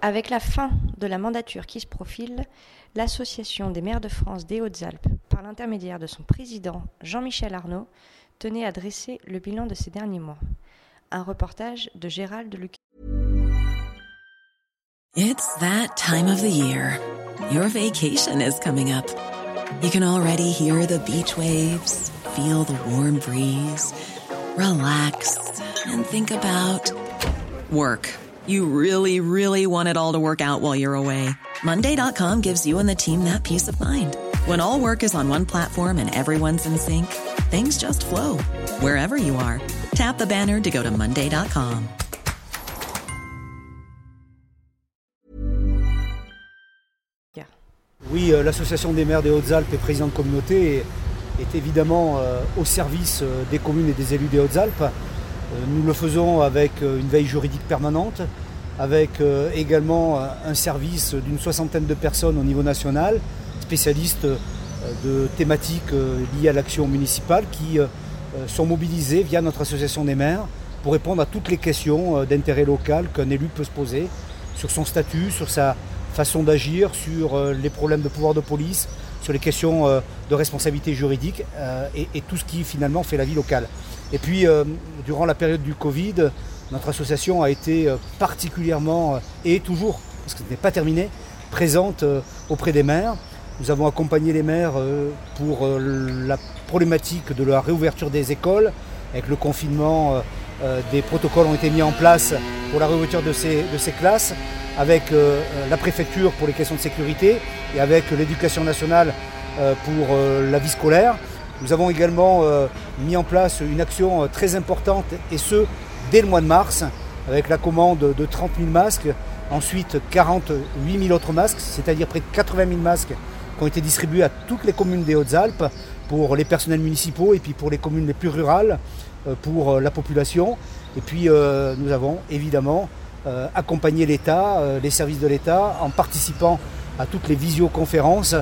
Avec la fin de la mandature qui se profile, l'Association des maires de France des Hautes-Alpes, par l'intermédiaire de son président Jean-Michel Arnaud, tenait à dresser le bilan de ces derniers mois. Un reportage de Gérald Luc. It's that time of the year. Your vacation is coming up. You can already hear the beach waves, feel the warm breeze, relax and think about work. You really, really want it all to work out while you're away. Monday.com gives you and the team that peace of mind. When all work is on one platform and everyone's in sync, things just flow wherever you are. Tap the banner to go to Monday.com. Oui, euh, l'association des maires des Hautes-Alpes et président de communauté est, est évidemment euh, au service euh, des communes et des élus des Hautes-Alpes. Euh, nous le faisons avec euh, une veille juridique permanente, avec euh, également un service d'une soixantaine de personnes au niveau national, spécialistes de thématiques liées à l'action municipale qui sont mobilisés via notre association des maires pour répondre à toutes les questions d'intérêt local qu'un élu peut se poser sur son statut, sur sa façon d'agir, sur les problèmes de pouvoir de police, sur les questions de responsabilité juridique et tout ce qui finalement fait la vie locale. Et puis euh, durant la période du Covid, notre association a été euh, particulièrement euh, et toujours, parce que ce n'est pas terminé, présente auprès des maires. Nous avons accompagné les maires pour la problématique de la réouverture des écoles. Avec le confinement, des protocoles ont été mis en place pour la réouverture de ces, de ces classes, avec la préfecture pour les questions de sécurité et avec l'éducation nationale pour la vie scolaire. Nous avons également euh, mis en place une action euh, très importante, et ce, dès le mois de mars, avec la commande de 30 000 masques, ensuite 48 000 autres masques, c'est-à-dire près de 80 000 masques qui ont été distribués à toutes les communes des Hautes-Alpes pour les personnels municipaux et puis pour les communes les plus rurales, euh, pour la population. Et puis nous avons évidemment accompagné l'État, les services de l'État, en participant à toutes les visioconférences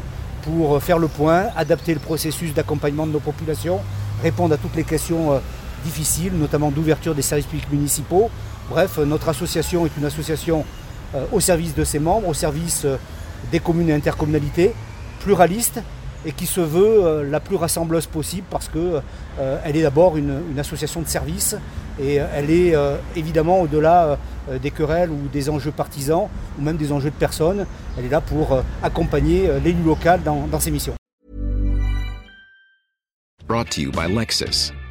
pour faire le point, adapter le processus d'accompagnement de nos populations, répondre à toutes les questions euh, difficiles, notamment d'ouverture des services publics municipaux. Bref, notre association est une association euh, au service de ses membres, au service euh, des communes et intercommunalités, pluraliste et qui se veut euh, la plus rassembleuse possible parce que euh, est d'abord une, association de service et euh, elle est évidemment au-delà des querelles ou des enjeux partisans ou même des enjeux de personnes. Elle est là pour accompagner l'élu local dans, dans ses missions. Brought to you by Lexus.